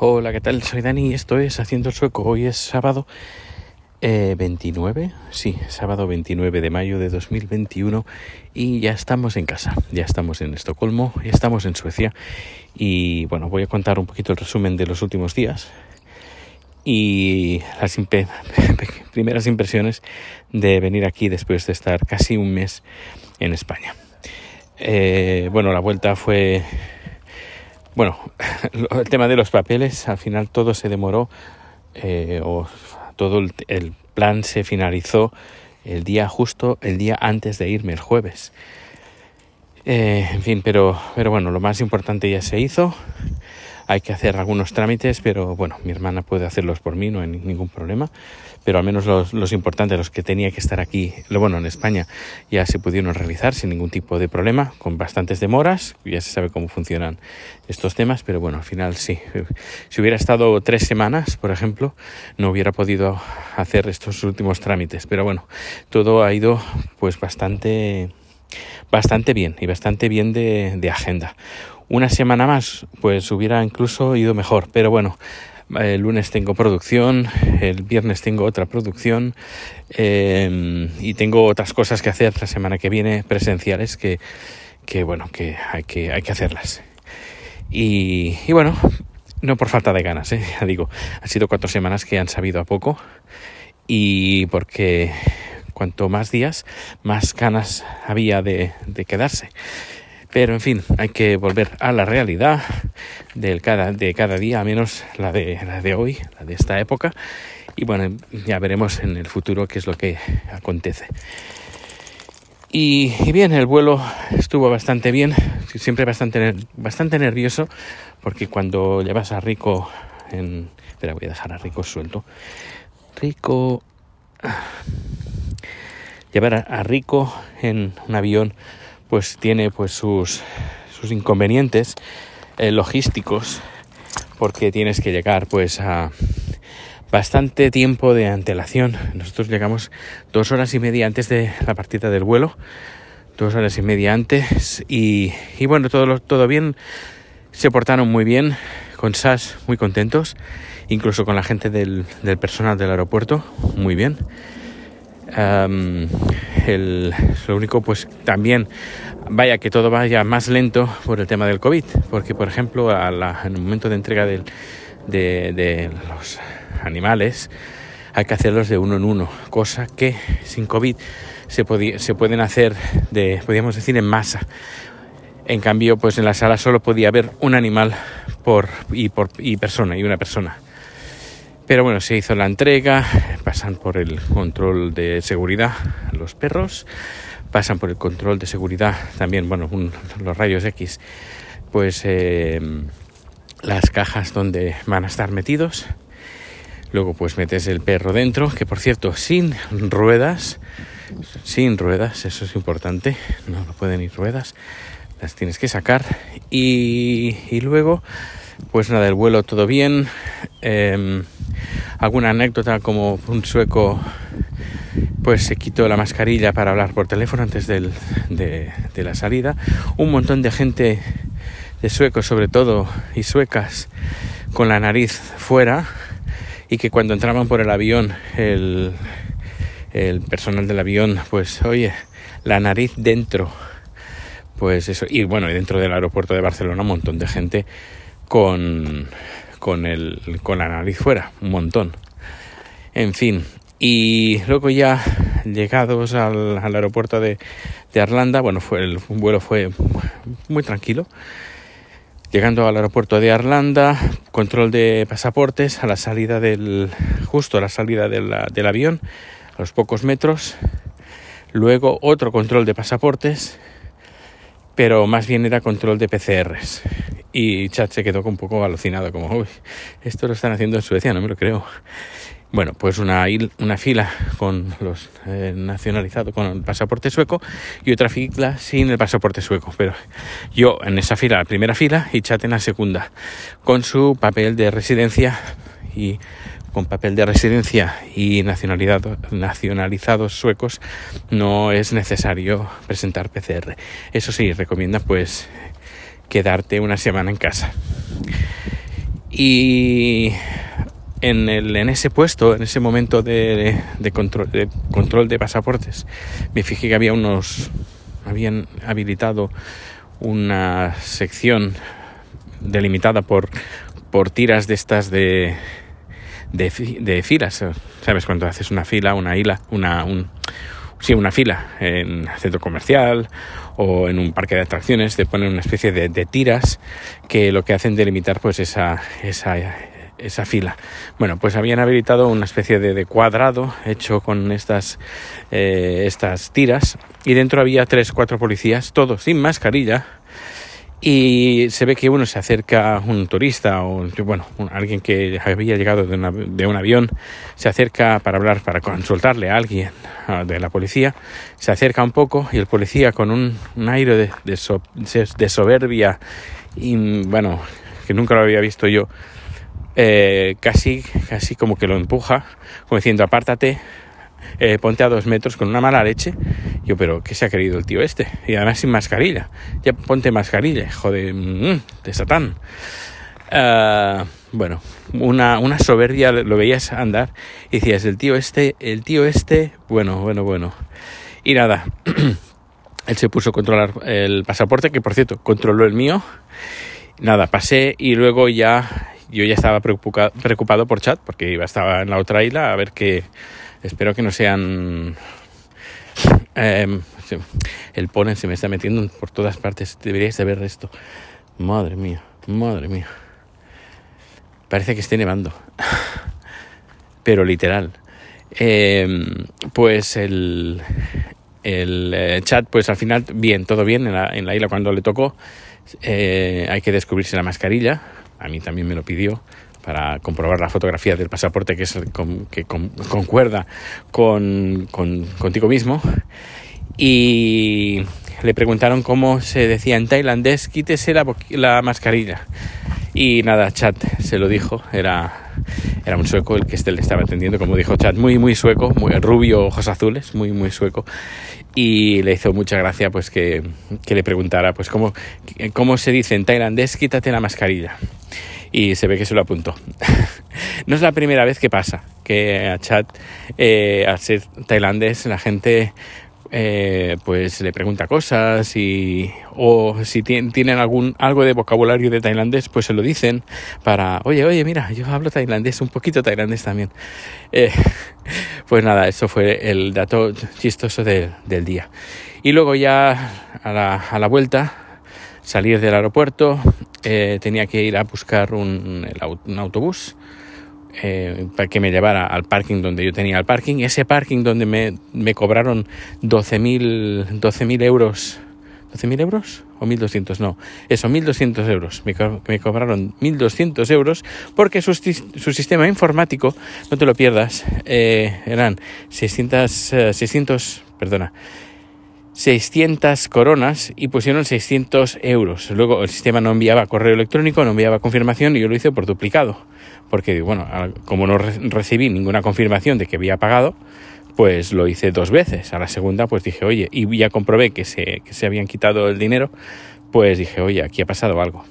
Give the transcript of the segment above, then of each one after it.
Hola, ¿qué tal? Soy Dani y esto es Haciendo el Sueco. Hoy es sábado eh, 29, sí, sábado 29 de mayo de 2021 y ya estamos en casa, ya estamos en Estocolmo, ya estamos en Suecia y bueno, voy a contar un poquito el resumen de los últimos días y las primeras impresiones de venir aquí después de estar casi un mes en España. Eh, bueno, la vuelta fue bueno, el tema de los papeles, al final todo se demoró, eh, o todo el, plan se finalizó el día justo, el día antes de irme, el jueves. Eh, en fin, pero, pero bueno, lo más importante ya se hizo hay que hacer algunos trámites, pero bueno, mi hermana puede hacerlos por mí, no hay ningún problema. Pero al menos los, importantes, los que tenía que estar aquí, bueno, en España, ya se pudieron realizar sin ningún tipo de problema, con bastantes demoras. Ya se sabe cómo funcionan estos temas, pero bueno, al final sí. Si hubiera estado tres semanas, por ejemplo, no hubiera podido hacer estos últimos trámites. Pero bueno, todo ha ido pues bastante bastante bien y bastante bien de, de agenda una semana más, pues hubiera incluso ido mejor. Pero bueno, el lunes tengo producción, el viernes tengo otra producción em, y tengo otras cosas que hacer la semana que viene presenciales que, que bueno, que hay que, hacerlas. Y, bueno, no por falta de ganas, ¿eh? ya digo, han sido cuatro semanas que han sabido a poco y porque cuanto más días, más ganas había de quedarse. Pero en fin, hay que volver a la realidad del cada, de cada día, a menos la de, la de hoy, la de esta época. Y bueno, ya veremos en el futuro qué es lo que acontece. Y, bien, el vuelo estuvo bastante bien, siempre bastante, bastante nervioso, porque cuando llevas a Rico en... Espera, voy a dejar a Rico suelto. Rico... Llevar a Rico en un avión pues tiene pues sus, sus inconvenientes eh, logísticos porque tienes que llegar pues a bastante tiempo de antelación. Nosotros llegamos dos horas y media antes de la partida del vuelo, dos horas y media antes y, y bueno, todo, todo bien, se portaron muy bien, con SAS muy contentos, incluso con la gente del, del personal del aeropuerto, muy bien el, lo único, pues también vaya que todo vaya más lento por el tema del COVID, porque por ejemplo en el momento de entrega de, los animales hay que hacerlos de uno en uno, cosa que sin COVID se, se pueden hacer de, podríamos decir, en masa. En cambio, pues en la sala solo podía haber un animal por, y, por, y persona, y una persona. Pero bueno, se hizo la entrega, pasan por el control de seguridad los perros, pasan por el control de seguridad también, bueno, los rayos X, pues eh, las cajas donde van a estar metidos. Luego pues metes el perro dentro, que por cierto, sin ruedas, sin ruedas, eso es importante, no, pueden ir ruedas, las tienes que sacar y, y luego pues nada, el vuelo todo bien. Em, alguna anécdota como un sueco pues se quitó la mascarilla para hablar por teléfono antes de, la salida. Un montón de gente de suecos sobre todo y suecas con la nariz fuera y que cuando entraban por el avión el, el personal del avión pues oye la nariz dentro pues eso y bueno dentro del aeropuerto de Barcelona un montón de gente con, con, el, con la nariz fuera, un montón. En fin, y luego ya llegados al, aeropuerto de, de, Arlanda, bueno, fue el vuelo fue muy tranquilo. Llegando al aeropuerto de Arlanda, control de pasaportes a la salida del, justo a la salida del avión, a los pocos metros. Luego otro control de pasaportes, pero más bien era control de PCRs. Y Chat se quedó un poco alucinado, como, uy, esto lo están haciendo en Suecia, no me lo creo. Bueno, pues una, una fila con los eh, nacionalizados con el pasaporte sueco y otra fila sin el pasaporte sueco. Pero yo en esa fila, la primera fila, y Chat en la segunda, con su papel de residencia y con papel de residencia y nacionalidad, nacionalizados suecos no es necesario presentar PCR. Eso sí, recomienda pues quedarte una semana en casa. Y en, el, en ese puesto, en ese momento de, control, de control de pasaportes, me fijé que había unos, habían habilitado una sección delimitada por, por tiras de estas de, de, de filas. ¿Sabes? Cuando haces una fila, una hila, una, un, sí, una fila en centro comercial o en un parque de atracciones, te ponen una especie de, tiras que lo que hacen delimitar pues esa, esa, esa fila. Bueno, pues habían habilitado una especie de, de cuadrado hecho con estas, eh, estas tiras y dentro había tres, cuatro policías, todos sin mascarilla, y se ve que uno se acerca, un turista o bueno, alguien que había llegado de, un avión, se acerca para hablar, para consultarle a alguien de la policía, se acerca un poco y el policía con un, aire de, de, soberbia y bueno, que nunca lo había visto yo, eh, casi, casi como que lo empuja, como diciendo apártate, eh, ponte a dos metros con una mala leche. Yo, pero ¿qué se ha querido el tío este? Y además sin mascarilla. Ya ponte mascarilla, joder, mmm, de satán. Uh, bueno, una, una soberbia lo veías andar y decías, el tío este, el tío este, bueno, bueno, bueno. Y nada, él se puso a controlar el pasaporte, que por cierto, controló el mío. Nada, pasé y luego ya, yo ya estaba preocupado, preocupado por chat, porque iba, estaba en la otra isla a ver qué Espero que no sean... Eh, el ponen se me está metiendo por todas partes. Deberíais de ver esto. Madre mía, madre mía. Parece que esté nevando. Pero literal. Eh, pues el, el eh, chat, pues al final, bien, todo bien en la, en la isla cuando le tocó. Eh, hay que descubrirse la mascarilla. A mí también me lo pidió para comprobar la fotografía del pasaporte que, concuerda con, con, contigo mismo. Y le preguntaron cómo se decía en tailandés, quítese la, la mascarilla. Y nada, Chat se lo dijo, era, era un sueco el que este le estaba atendiendo, como dijo Chat, muy, muy sueco, muy rubio, ojos azules, muy, muy sueco. Y le hizo mucha gracia pues que, que le preguntara, pues cómo, cómo se dice en tailandés, quítate la mascarilla y se ve que se lo apuntó. no es la primera vez que pasa que a Chat, eh, al ser tailandés, la gente eh, pues le pregunta cosas y o si tienen algún algo de vocabulario de tailandés pues se lo dicen para oye oye mira yo hablo tailandés un poquito tailandés también eh, pues nada eso fue el dato chistoso de, del día y luego ya a la, a la vuelta salir del aeropuerto eh, tenía que ir a buscar un, un autobús eh, para que me llevara al parking donde yo tenía el parking. Ese parking donde me, me cobraron 12.000 12 euros. ¿12.000 euros? ¿O 1.200? No, eso, 1.200 euros. Me, me cobraron 1.200 euros porque su, su, sistema informático, no te lo pierdas, eh, eran 600, 600, perdona, 600 coronas y pusieron 600 euros. Luego el sistema no enviaba correo electrónico, no enviaba confirmación y yo lo hice por duplicado. Porque, bueno, como no re recibí ninguna confirmación de que había pagado, pues lo hice dos veces. A la segunda, pues dije, oye, y ya comprobé que se, que se habían quitado el dinero, pues dije, oye, aquí ha pasado algo.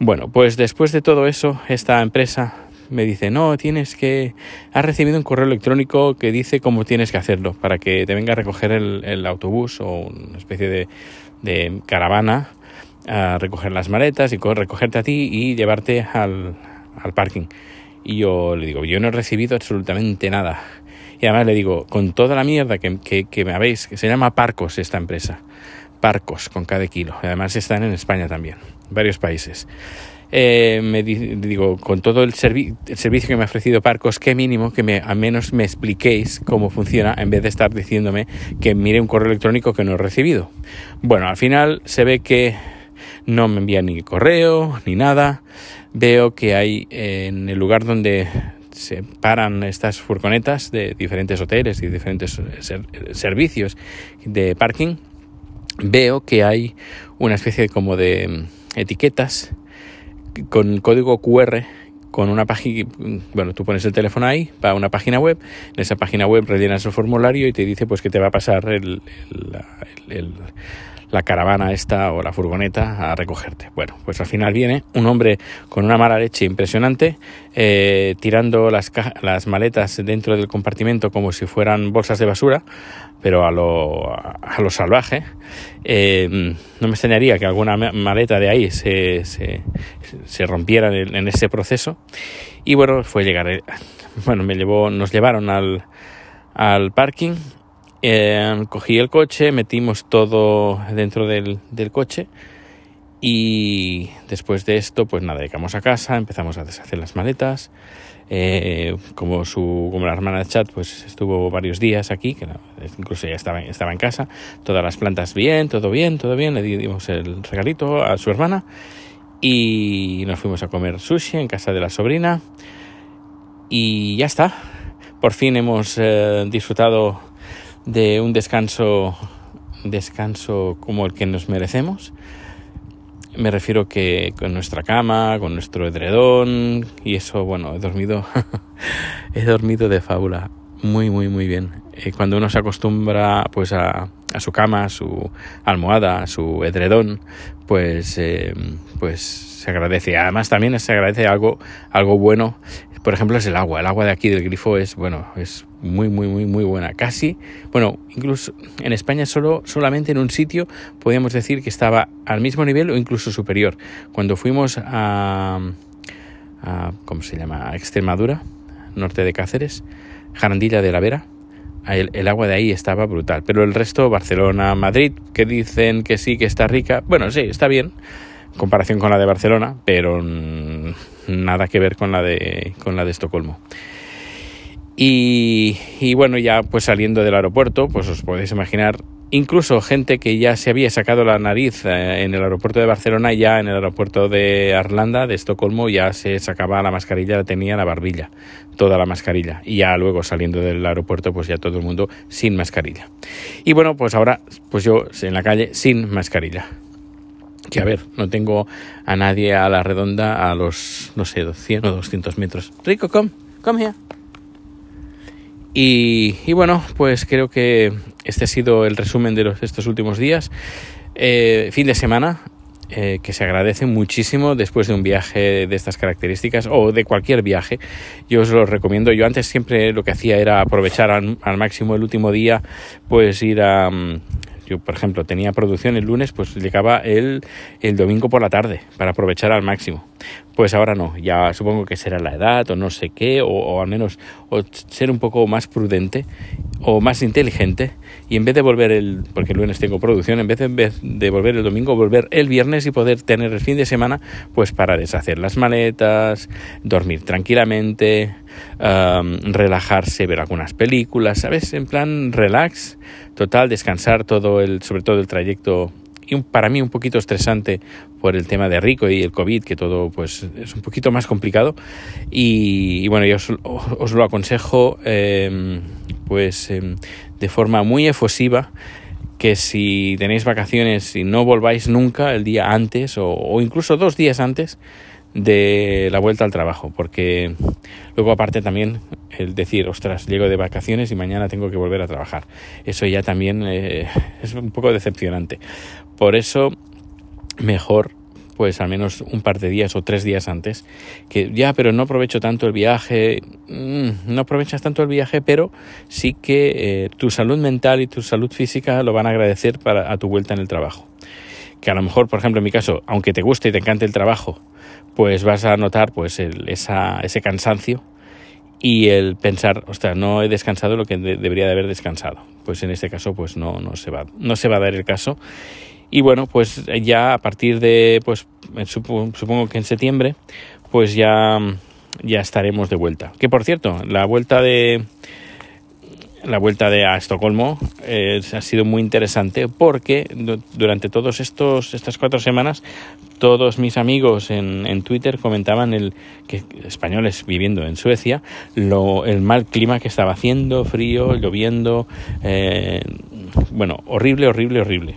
Bueno, pues después de todo eso, esta empresa me dice, no, tienes que, has recibido un correo electrónico que dice cómo tienes que hacerlo para que te venga a recoger el, autobús o una especie de, caravana a recoger las maletas y recogerte a ti y llevarte al, parking. Y yo le digo, yo no he recibido absolutamente nada. Y además le digo, con toda la mierda que, que, que me habéis, que se llama Parcos esta empresa. Parcos con cada kilo. Además están en España también, varios países eh, me digo, con todo el, servi el, servicio que me ha ofrecido Parcos, qué mínimo que me, al menos me expliquéis cómo funciona en vez de estar diciéndome que mire un correo electrónico que no he recibido. Bueno, al final se ve que no me envían ni correo ni nada. Veo que hay en el lugar donde se paran estas furgonetas de diferentes hoteles y diferentes ser servicios de parking, veo que hay una especie como de etiquetas con código QR con una página, bueno, tú pones el teléfono ahí, va a una página web, en esa página web rellenas el formulario y te dice pues que te va a pasar el, el, el, la caravana esta o la furgoneta a recogerte. Bueno, pues al final viene un hombre con una mala leche impresionante, eh, tirando las, las maletas dentro del compartimento como si fueran bolsas de basura, pero a lo, a lo salvaje. Eh, no me extrañaría que alguna maleta de ahí se, se, rompiera en, ese proceso. Y bueno, fue llegar, eh, bueno, me llevó, nos llevaron al, al parking eh, cogí el coche, metimos todo dentro del, coche y después de esto, pues nada, llegamos a casa, empezamos a deshacer las maletas. Eh, como su como la hermana de chat pues estuvo varios días aquí que incluso ya estaba, estaba en casa todas las plantas bien todo bien todo bien le dimos el regalito a su hermana y nos fuimos a comer sushi en casa de la sobrina y ya está por fin hemos eh, disfrutado de un descanso, descanso como el que nos merecemos. Me refiero que con nuestra cama, con nuestro edredón y eso, bueno, he dormido, he dormido de fábula, muy, muy, muy bien. Eh, cuando uno se acostumbra, pues a, a, su cama, su almohada, a su edredón, pues, eh, pues se agradece. Además también se agradece algo, algo bueno por ejemplo, es el agua. El agua de aquí del grifo es, bueno, es muy, muy, muy, muy buena. Casi, bueno, incluso en España solo, solamente en un sitio podíamos decir que estaba al mismo nivel o incluso superior. Cuando fuimos a, a ¿cómo se llama? Extremadura, norte de Cáceres, Jarandilla de la Vera. El, agua de ahí estaba brutal. Pero el resto, Barcelona, Madrid, que dicen que sí, que está rica. Bueno, sí, está bien comparación con la de Barcelona, pero nada que ver con la de, con la de Estocolmo. Y, bueno, ya pues saliendo del aeropuerto, pues os podéis imaginar, incluso gente que ya se había sacado la nariz eh, en el aeropuerto de Barcelona, ya en el aeropuerto de Arlanda, de Estocolmo, ya se sacaba la mascarilla, tenía la barbilla, toda la mascarilla. Y ya luego saliendo del aeropuerto, pues ya todo el mundo sin mascarilla. Y bueno, pues ahora, pues yo en la calle sin mascarilla que a ver, no tengo a nadie a la redonda a los, no sé, 100 o 200 metros. Rico, come, come here. Y, bueno, pues creo que este ha sido el resumen de los, estos últimos días. Eh, fin de semana, eh, que se agradece muchísimo después de un viaje de estas características o de cualquier viaje. Yo os lo recomiendo. Yo antes siempre lo que hacía era aprovechar al, al máximo el último día, pues ir a, mm, yo, por ejemplo, tenía producción el lunes, pues llegaba el, el domingo por la tarde para aprovechar al máximo. Pues ahora no, ya supongo que será la edad o no sé qué, o, al menos ser un poco más prudente o más inteligente y en vez de volver el, porque lunes tengo producción, en vez de, volver el domingo, volver el viernes y poder tener el fin de semana pues para deshacer las maletas, dormir tranquilamente, relajarse, ver algunas películas, ¿sabes? En plan relax, total, descansar todo el, sobre todo el trayecto y para mí un poquito estresante por el tema de Rico y el COVID, que todo pues es un poquito más complicado. Y, bueno, yo os, lo aconsejo em, pues em, de forma muy efusiva que si tenéis vacaciones y no volváis nunca el día antes o incluso dos días antes, de la vuelta al trabajo, porque luego aparte también el decir, ostras, llego de vacaciones y mañana tengo que volver a trabajar. Eso ya también eh, es un poco decepcionante. Por eso, mejor pues al menos un par de días o tres días antes, que ya, pero no aprovecho tanto el viaje, mm, no aprovechas tanto el viaje, pero sí que eh, tu salud mental y tu salud física lo van a agradecer para, a tu vuelta en el trabajo. Que a lo mejor, por ejemplo, en mi caso, aunque te guste y te encante el trabajo, pues vas a notar pues esa, ese cansancio y el pensar, ostras, no he descansado lo que debería de haber descansado. Pues en este caso pues no, no, se va, no se va a dar el caso. Y bueno, pues ya a partir de, pues supongo que en septiembre, pues ya, ya estaremos de vuelta. Que por cierto, la vuelta de, la vuelta de a Estocolmo eh, ha sido muy interesante porque durante estos estas cuatro semanas todos mis amigos en, en Twitter comentaban el que españoles viviendo en Suecia lo, el mal clima que estaba haciendo frío lloviendo eh, bueno horrible horrible horrible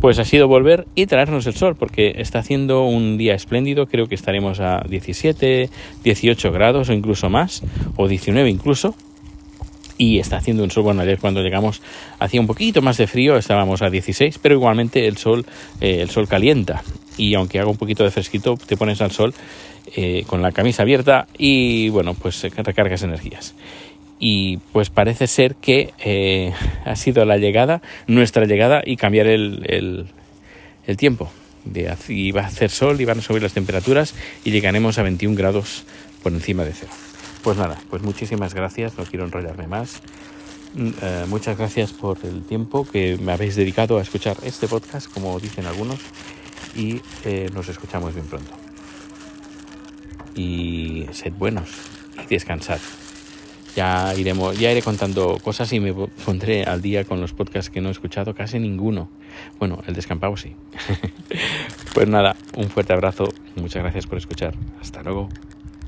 pues ha sido volver y traernos el sol porque está haciendo un día espléndido creo que estaremos a 17 18 grados o incluso más o 19 incluso y está haciendo un sol. Bueno, ayer cuando llegamos hacía un poquito más de frío, estábamos a 16, pero igualmente el sol, eh, el sol calienta. Y aunque haga un poquito de fresquito, te pones al sol eh, con la camisa abierta y bueno, pues recargas energías. Y pues parece ser que eh, ha sido la llegada, nuestra llegada y cambiar el, el, tiempo. De, y va a hacer sol y van a subir las temperaturas y llegaremos a 21 grados por encima de cero. Pues nada, pues muchísimas gracias, no quiero enrollarme más. Mm, eh, muchas gracias por el tiempo que me habéis dedicado a escuchar este podcast, como dicen algunos, y eh, nos escuchamos bien pronto. Y sed buenos y descansad. Ya iremos, ya iré contando cosas y me pondré al día con los podcasts que no he escuchado, casi ninguno. Bueno, el descampado sí. pues nada, un fuerte abrazo, muchas gracias por escuchar. Hasta luego.